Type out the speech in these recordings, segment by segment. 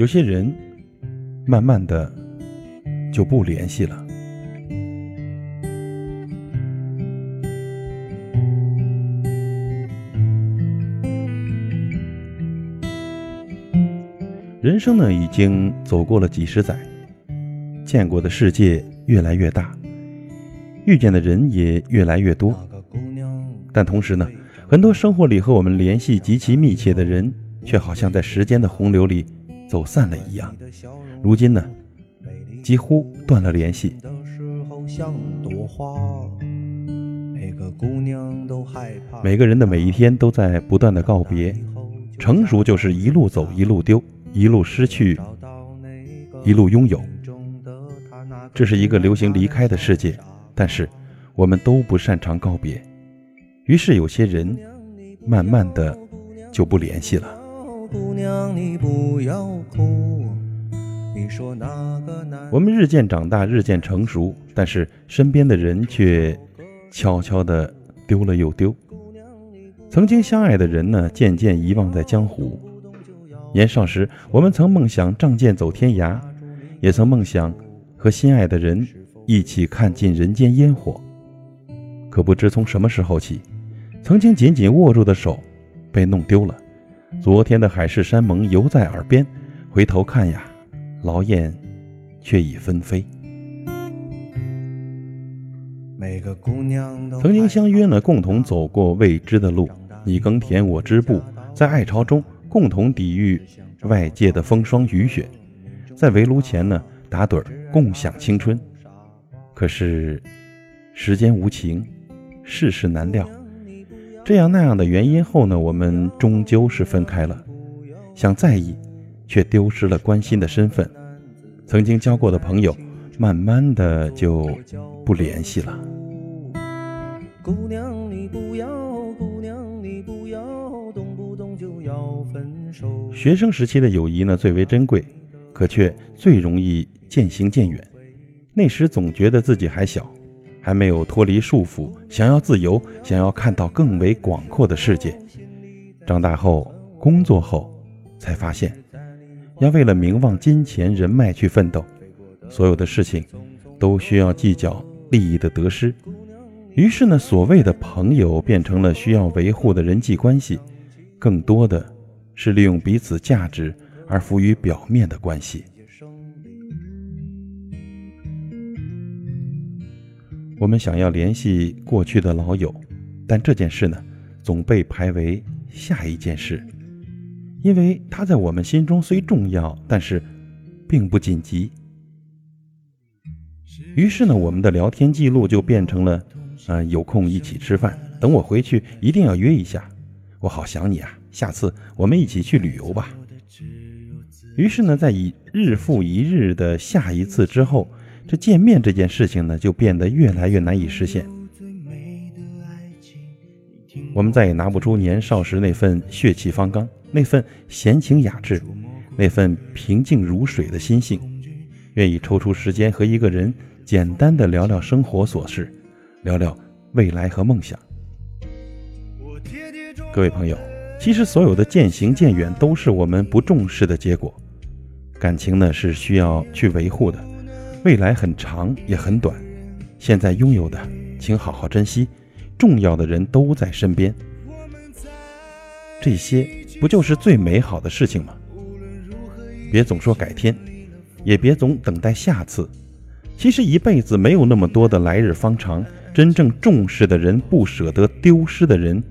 有些人慢慢的就不联系了。人生呢，已经走过了几十载，见过的世界越来越大，遇见的人也越来越多。但同时呢，很多生活里和我们联系极其密切的人，却好像在时间的洪流里走散了一样。如今呢，几乎断了联系。每个人的每一天都在不断的告别，成熟就是一路走一路丢。一路失去，一路拥有，这是一个流行离开的世界。但是，我们都不擅长告别，于是有些人慢慢的就不联系了。姑娘你不要哭你说那个我们日渐长大，日渐成熟，但是身边的人却悄悄的丢了又丢。曾经相爱的人呢，渐渐遗忘在江湖。年少时，我们曾梦想仗剑走天涯，也曾梦想和心爱的人一起看尽人间烟火。可不知从什么时候起，曾经紧紧握住的手被弄丢了。昨天的海誓山盟犹在耳边，回头看呀，劳燕却已纷飞。曾经相约呢，共同走过未知的路，你耕田我织布，在爱巢中。共同抵御外界的风霜雨雪，在围炉前呢打盹儿，共享青春。可是时间无情，世事难料，这样那样的原因后呢，我们终究是分开了。想在意，却丢失了关心的身份。曾经交过的朋友，慢慢的就不联系了。姑娘，你不要。姑娘，你不要，动不动就要分手学生时期的友谊呢，最为珍贵，可却最容易渐行渐远。那时总觉得自己还小，还没有脱离束缚，想要自由，想要看到更为广阔的世界。长大后，工作后，才发现，要为了名望、金钱、人脉去奋斗，所有的事情都需要计较利益的得失。于是呢，所谓的朋友变成了需要维护的人际关系，更多的。是利用彼此价值而浮于表面的关系。我们想要联系过去的老友，但这件事呢，总被排为下一件事，因为他在我们心中虽重要，但是并不紧急。于是呢，我们的聊天记录就变成了：嗯，有空一起吃饭，等我回去一定要约一下，我好想你啊。下次我们一起去旅游吧。于是呢，在以日复一日的下一次之后，这见面这件事情呢，就变得越来越难以实现。我们再也拿不出年少时那份血气方刚、那份闲情雅致、那份平静如水的心性，愿意抽出时间和一个人简单的聊聊生活琐事，聊聊未来和梦想。各位朋友。其实，所有的渐行渐远都是我们不重视的结果。感情呢，是需要去维护的，未来很长也很短。现在拥有的，请好好珍惜。重要的人都在身边，这些不就是最美好的事情吗？别总说改天，也别总等待下次。其实一辈子没有那么多的来日方长，真正重视的人，不舍得丢失的人。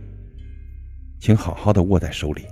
请好好的握在手里。